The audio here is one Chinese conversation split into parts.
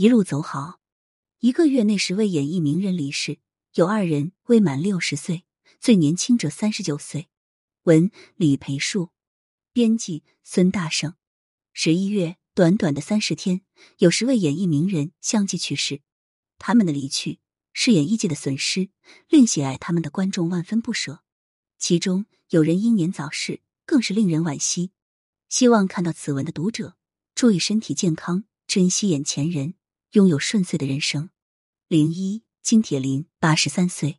一路走好。一个月内，十位演艺名人离世，有二人未满六十岁，最年轻者三十九岁。文李培树，编辑孙大圣。十一月，短短的三十天，有十位演艺名人相继去世。他们的离去是演艺界的损失，令喜爱他们的观众万分不舍。其中有人英年早逝，更是令人惋惜。希望看到此文的读者注意身体健康，珍惜眼前人，拥有顺遂的人生。零一，金铁霖，八十三岁。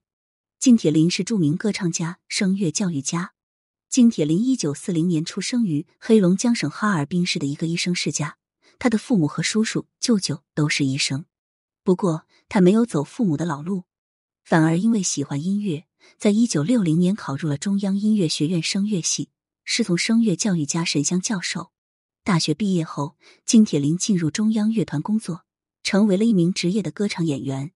金铁霖是著名歌唱家、声乐教育家。金铁霖一九四零年出生于黑龙江省哈尔滨市的一个医生世家，他的父母和叔叔、舅舅都是医生。不过，他没有走父母的老路，反而因为喜欢音乐，在一九六零年考入了中央音乐学院声乐系。师从声乐教育家沈湘教授。大学毕业后，金铁霖进入中央乐团工作，成为了一名职业的歌唱演员。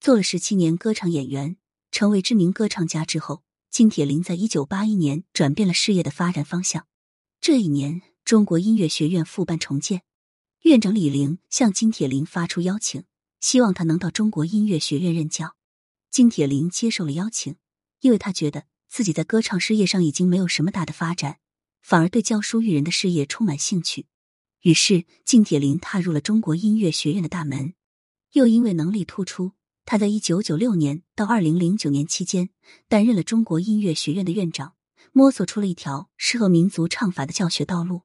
做了十七年歌唱演员，成为知名歌唱家之后，金铁霖在一九八一年转变了事业的发展方向。这一年，中国音乐学院复办重建，院长李玲向金铁霖发出邀请，希望他能到中国音乐学院任教。金铁霖接受了邀请，因为他觉得。自己在歌唱事业上已经没有什么大的发展，反而对教书育人的事业充满兴趣。于是，敬铁林踏入了中国音乐学院的大门。又因为能力突出，他在一九九六年到二零零九年期间担任了中国音乐学院的院长，摸索出了一条适合民族唱法的教学道路。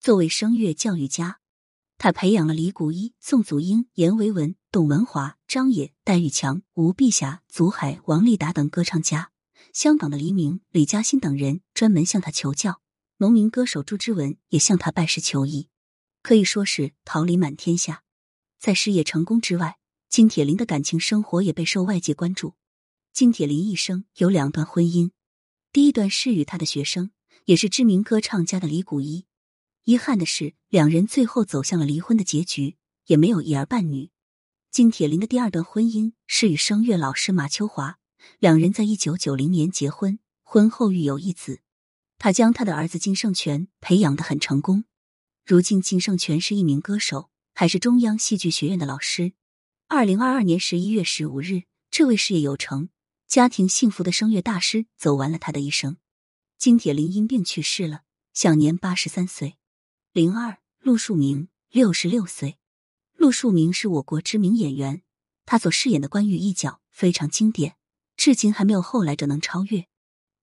作为声乐教育家，他培养了李谷一、宋祖英、阎维文、董文华、张也、戴玉强、吴碧霞、祖海、王丽达等歌唱家。香港的黎明、李嘉欣等人专门向他求教，农民歌手朱之文也向他拜师求艺，可以说是桃李满天下。在事业成功之外，金铁霖的感情生活也备受外界关注。金铁霖一生有两段婚姻，第一段是与他的学生，也是知名歌唱家的李谷一。遗憾的是，两人最后走向了离婚的结局，也没有一儿半女。金铁霖的第二段婚姻是与声乐老师马秋华。两人在一九九零年结婚，婚后育有一子。他将他的儿子金圣权培养的很成功。如今，金圣权是一名歌手，还是中央戏剧学院的老师。二零二二年十一月十五日，这位事业有成、家庭幸福的声乐大师走完了他的一生。金铁霖因病去世了，享年八十三岁。零二，陆树铭，六十六岁。陆树铭是我国知名演员，他所饰演的关羽一角非常经典。至今还没有后来者能超越。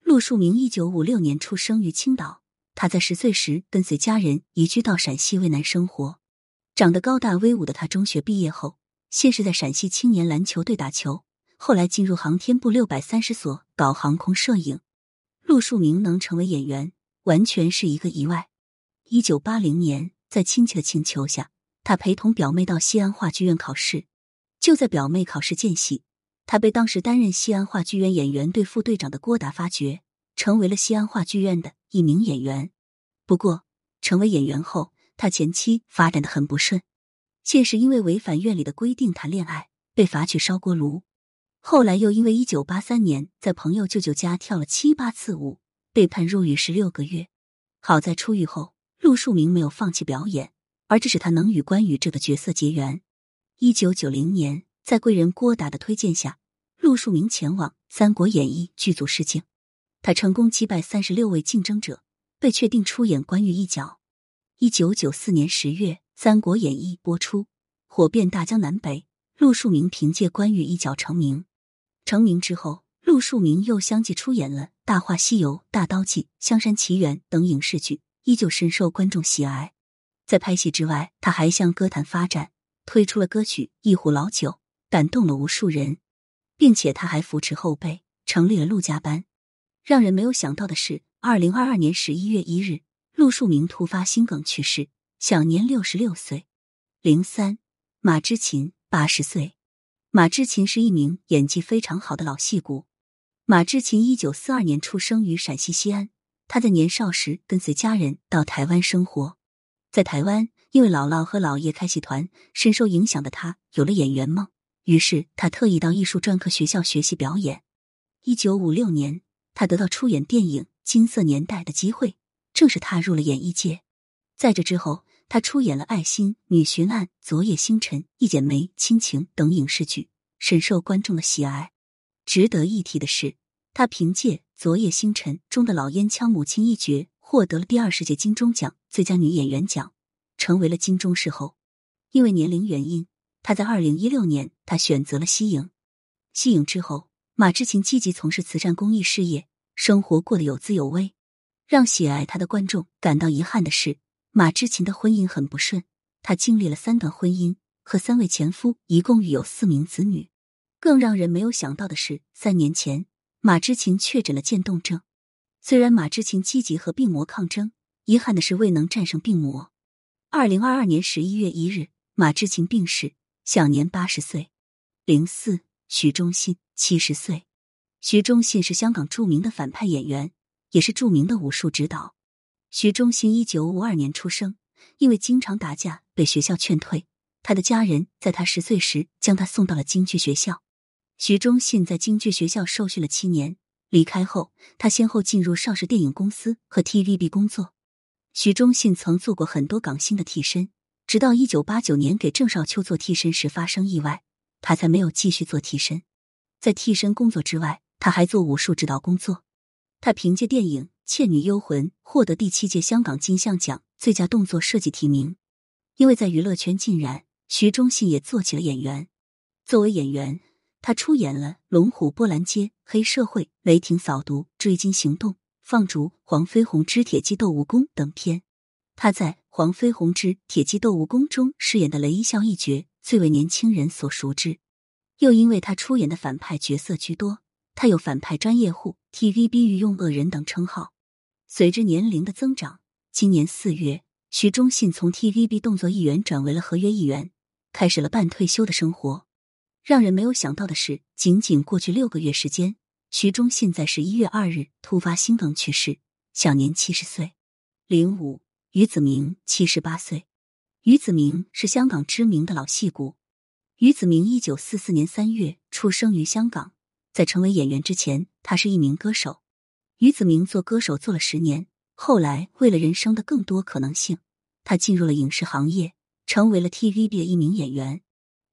陆树铭一九五六年出生于青岛，他在十岁时跟随家人移居到陕西渭南生活。长得高大威武的他，中学毕业后，先是在陕西青年篮球队打球，后来进入航天部六百三十所搞航空摄影。陆树铭能成为演员，完全是一个意外。一九八零年，在亲戚的请求下，他陪同表妹到西安话剧院考试。就在表妹考试间隙。他被当时担任西安话剧院演员队副队长的郭达发掘，成为了西安话剧院的一名演员。不过，成为演员后，他前期发展的很不顺，先是因为违反院里的规定谈恋爱，被罚去烧锅炉；后来又因为一九八三年在朋友舅舅家跳了七八次舞，被判入狱十六个月。好在出狱后，陆树铭没有放弃表演，而这使他能与关羽这个角色结缘。一九九零年。在贵人郭达的推荐下，陆树铭前往《三国演义》剧组试镜，他成功击败三十六位竞争者，被确定出演关羽一角。一九九四年十月，《三国演义》播出，火遍大江南北。陆树铭凭借关羽一角成名。成名之后，陆树铭又相继出演了《大话西游》《大刀记》《香山奇缘》等影视剧，依旧深受观众喜爱。在拍戏之外，他还向歌坛发展，推出了歌曲《一壶老酒》。感动了无数人，并且他还扶持后辈，成立了陆家班。让人没有想到的是，二零二二年十一月一日，陆树铭突发心梗去世，享年六十六岁。零三，马之琴八十岁。马之琴是一名演技非常好的老戏骨。马之琴一九四二年出生于陕西西安，他在年少时跟随家人到台湾生活，在台湾因为姥姥和姥爷开戏团，深受影响的他有了演员梦。于是，他特意到艺术专科学校学习表演。一九五六年，他得到出演电影《金色年代》的机会，正式踏入了演艺界。在这之后，他出演了《爱心》《女巡案》《昨夜星辰》《一剪梅》《亲情》等影视剧，深受观众的喜爱。值得一提的是，他凭借《昨夜星辰》中的老烟枪母亲一角，获得了第二十届金钟奖最佳女演员奖，成为了金钟视后。因为年龄原因，他在二零一六年他选择了息影。息影之后，马志勤积极从事慈善公益事业，生活过得有滋有味。让喜爱他的观众感到遗憾的是。马志勤的婚姻很不顺，他经历了三段婚姻，和三位前夫一共育有四名子女。更让人没有想到的是，三年前马志勤确诊了渐冻症。虽然马志勤积极和病魔抗争，遗憾的是未能战胜病魔。二零二二年十一月一日，马志勤病逝，享年八十岁。零四，徐忠信七十岁。徐忠信是香港著名的反派演员，也是著名的武术指导。徐忠信一九五二年出生，因为经常打架被学校劝退。他的家人在他十岁时将他送到了京剧学校。徐忠信在京剧学校受训了七年，离开后，他先后进入邵氏电影公司和 TVB 工作。徐忠信曾做过很多港星的替身，直到一九八九年给郑少秋做替身时发生意外，他才没有继续做替身。在替身工作之外，他还做武术指导工作。他凭借电影。《倩女幽魂》获得第七届香港金像奖最佳动作设计提名。因为在娱乐圈浸染，徐忠信也做起了演员。作为演员，他出演了《龙虎波澜街》《黑社会》《雷霆扫毒》《追金行动》《放逐》《黄飞鸿之铁鸡斗蜈蚣》等片。他在《黄飞鸿之铁鸡斗蜈蚣》中饰演的雷一笑一角最为年轻人所熟知。又因为他出演的反派角色居多，他有“反派专业户”、“TVB 御用恶人”等称号。随着年龄的增长，今年四月，徐忠信从 TVB 动作艺员转为了合约艺员，开始了半退休的生活。让人没有想到的是，仅仅过去六个月时间，徐忠信在十一月二日突发心梗去世，享年七十岁。零五，于子明七十八岁。于子明是香港知名的老戏骨。于子明一九四四年三月出生于香港，在成为演员之前，他是一名歌手。于子明做歌手做了十年，后来为了人生的更多可能性，他进入了影视行业，成为了 TVB 的一名演员。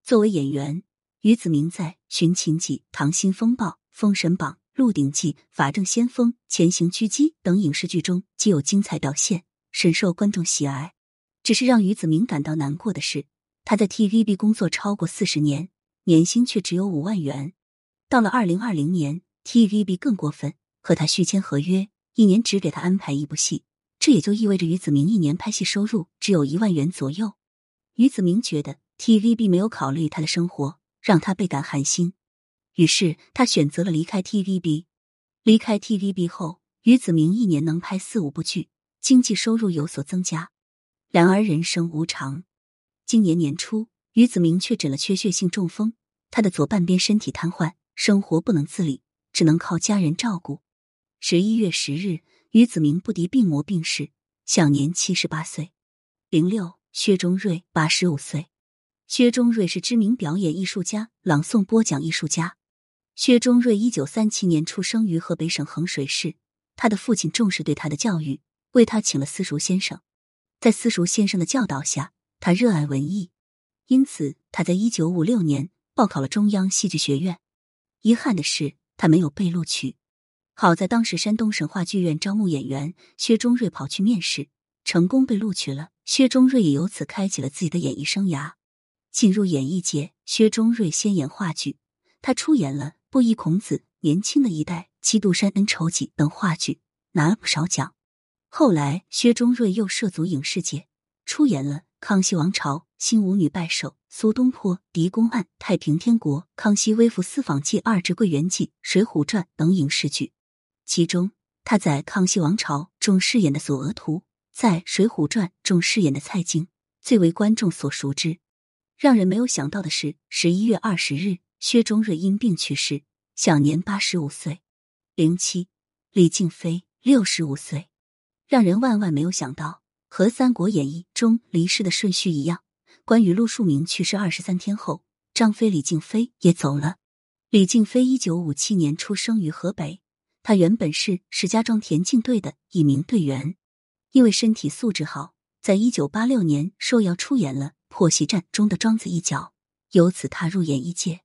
作为演员，于子明在《寻秦记》《溏心风暴》《封神榜》《鹿鼎记》《法证先锋》《潜行狙击》等影视剧中既有精彩表现，深受观众喜爱。只是让于子明感到难过的是，他在 TVB 工作超过四十年，年薪却只有五万元。到了二零二零年，TVB 更过分。和他续签合约，一年只给他安排一部戏，这也就意味着于子明一年拍戏收入只有一万元左右。于子明觉得 TVB 没有考虑他的生活，让他倍感寒心，于是他选择了离开 TVB。离开 TVB 后，于子明一年能拍四五部剧，经济收入有所增加。然而人生无常，今年年初，于子明确诊了缺血性中风，他的左半边身体瘫痪，生活不能自理，只能靠家人照顾。十一月十日，于子明不敌病魔病逝，享年七十八岁。零六，薛中瑞八十五岁。薛中瑞是知名表演艺术家、朗诵播讲艺术家。薛中瑞一九三七年出生于河北省衡水市，他的父亲重视对他的教育，为他请了私塾先生。在私塾先生的教导下，他热爱文艺，因此他在一九五六年报考了中央戏剧学院。遗憾的是，他没有被录取。好在当时山东省话剧院招募演员，薛中瑞跑去面试，成功被录取了。薛中瑞也由此开启了自己的演艺生涯。进入演艺界，薛中瑞先演话剧，他出演了《布衣孔子》《年轻的一代》《七度山恩仇记》等话剧，拿了不少奖。后来，薛中瑞又涉足影视界，出演了《康熙王朝》《新舞女拜寿》《苏东坡》《狄公案》《太平天国》《康熙微服私访记二至桂圆记》《水浒传》等影视剧。其中，他在《康熙王朝》中饰演的索额图，在《水浒传》中饰演的蔡京，最为观众所熟知。让人没有想到的是，十一月二十日，薛中瑞因病去世，享年八十五岁。零七，李静飞六十五岁。让人万万没有想到，和《三国演义》中离世的顺序一样，关羽陆树铭去世二十三天后，张飞李靖飞也走了。李靖飞一九五七年出生于河北。他原本是石家庄田径队的一名队员，因为身体素质好，在一九八六年受邀出演了《破袭战》中的庄子一角，由此踏入演艺界。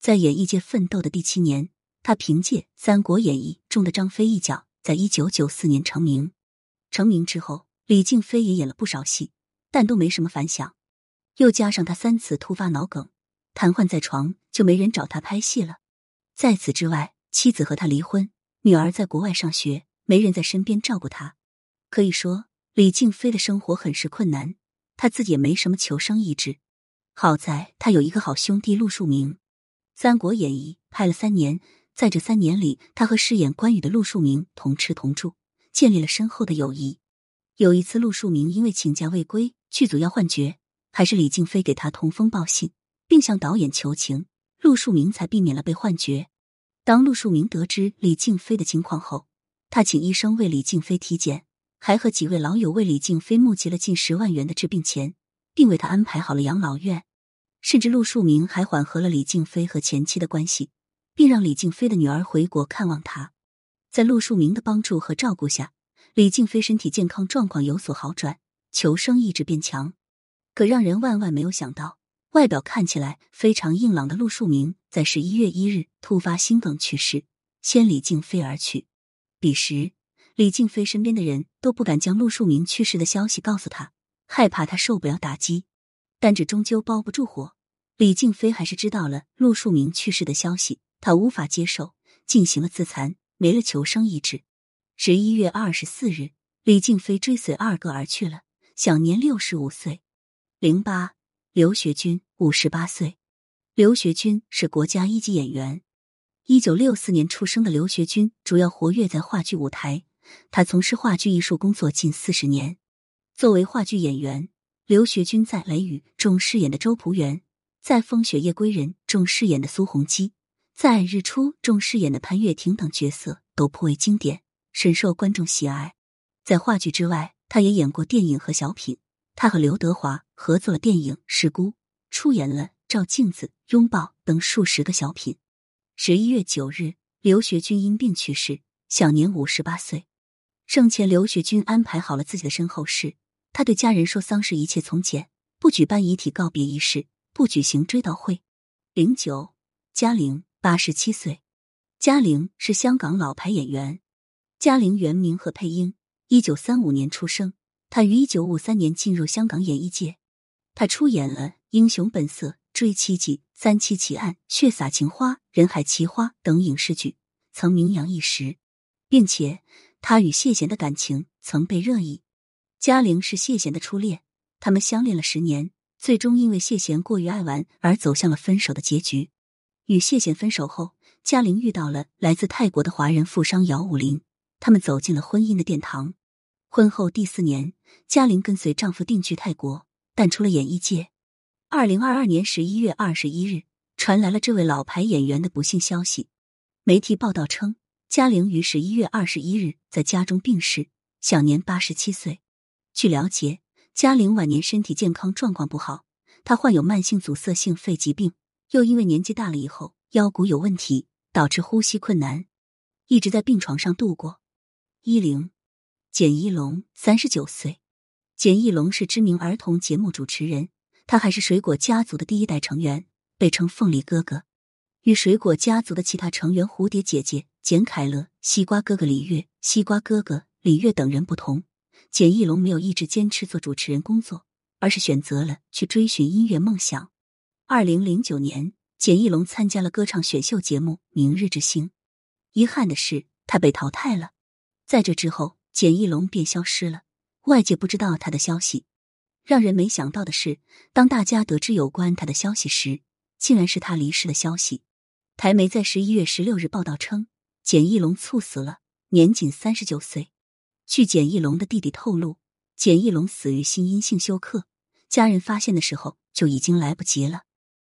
在演艺界奋斗的第七年，他凭借《三国演义》中的张飞一角，在一九九四年成名。成名之后，李静飞也演了不少戏，但都没什么反响。又加上他三次突发脑梗，瘫痪在床，就没人找他拍戏了。在此之外，妻子和他离婚，女儿在国外上学，没人在身边照顾他。可以说，李静飞的生活很是困难，他自己也没什么求生意志。好在他有一个好兄弟陆树铭。《三国演义》拍了三年，在这三年里，他和饰演关羽的陆树铭同吃同住，建立了深厚的友谊。有一次，陆树铭因为请假未归，剧组要换角，还是李静飞给他通风报信，并向导演求情，陆树铭才避免了被换角。当陆树铭得知李静飞的情况后，他请医生为李静飞体检，还和几位老友为李静飞募集了近十万元的治病钱，并为他安排好了养老院。甚至陆树铭还缓和了李静飞和前妻的关系，并让李静飞的女儿回国看望他。在陆树铭的帮助和照顾下，李静飞身体健康状况有所好转，求生意志变强。可让人万万没有想到，外表看起来非常硬朗的陆树铭，在十一月一日突发心梗去世，先李静飞而去。彼时，李静飞身边的人都不敢将陆树铭去世的消息告诉他，害怕他受不了打击。但这终究包不住火，李静飞还是知道了陆树铭去世的消息，他无法接受，进行了自残，没了求生意志。十一月二十四日，李静飞追随二哥而去了，享年六十五岁。零八，刘学军五十八岁。刘学军是国家一级演员，一九六四年出生的刘学军主要活跃在话剧舞台，他从事话剧艺术工作近四十年，作为话剧演员。刘学军在《雷雨》中饰演的周朴园，在《风雪夜归人》中饰演的苏洪基，在《日出》中饰演的潘月婷等角色都颇为经典，深受观众喜爱。在话剧之外，他也演过电影和小品。他和刘德华合作了电影《失孤》，出演了《照镜子》《拥抱》等数十个小品。十一月九日，刘学军因病去世，享年五十八岁。生前，刘学军安排好了自己的身后事。他对家人说：“丧事一切从简，不举办遗体告别仪式，不举行追悼会。”零九，嘉玲八十七岁。嘉玲是香港老牌演员。嘉玲原名何佩英，一九三五年出生。她于一九五三年进入香港演艺界。她出演了《英雄本色》《追妻记》《三妻奇案》《血洒情花》《人海奇花》等影视剧，曾名扬一时，并且她与谢贤的感情曾被热议。嘉玲是谢贤的初恋，他们相恋了十年，最终因为谢贤过于爱玩而走向了分手的结局。与谢贤分手后，嘉玲遇到了来自泰国的华人富商姚武林，他们走进了婚姻的殿堂。婚后第四年，嘉玲跟随丈夫定居泰国，淡出了演艺界。二零二二年十一月二十一日，传来了这位老牌演员的不幸消息。媒体报道称，嘉玲于十一月二十一日在家中病逝，享年八十七岁。据了解，嘉玲晚年身体健康状况不好，她患有慢性阻塞性肺疾病，又因为年纪大了以后腰骨有问题，导致呼吸困难，一直在病床上度过。一零，简一龙，三十九岁。简一龙是知名儿童节目主持人，他还是水果家族的第一代成员，被称“凤梨哥哥”。与水果家族的其他成员蝴蝶姐姐、简凯乐、西瓜哥哥李月、西瓜哥哥李月等人不同。简艺龙没有一直坚持做主持人工作，而是选择了去追寻音乐梦想。二零零九年，简艺龙参加了歌唱选秀节目《明日之星》，遗憾的是他被淘汰了。在这之后，简艺龙便消失了，外界不知道他的消息。让人没想到的是，当大家得知有关他的消息时，竟然是他离世的消息。台媒在十一月十六日报道称，简艺龙猝死了，年仅三十九岁。据简艺龙的弟弟透露，简艺龙死于心因性休克，家人发现的时候就已经来不及了。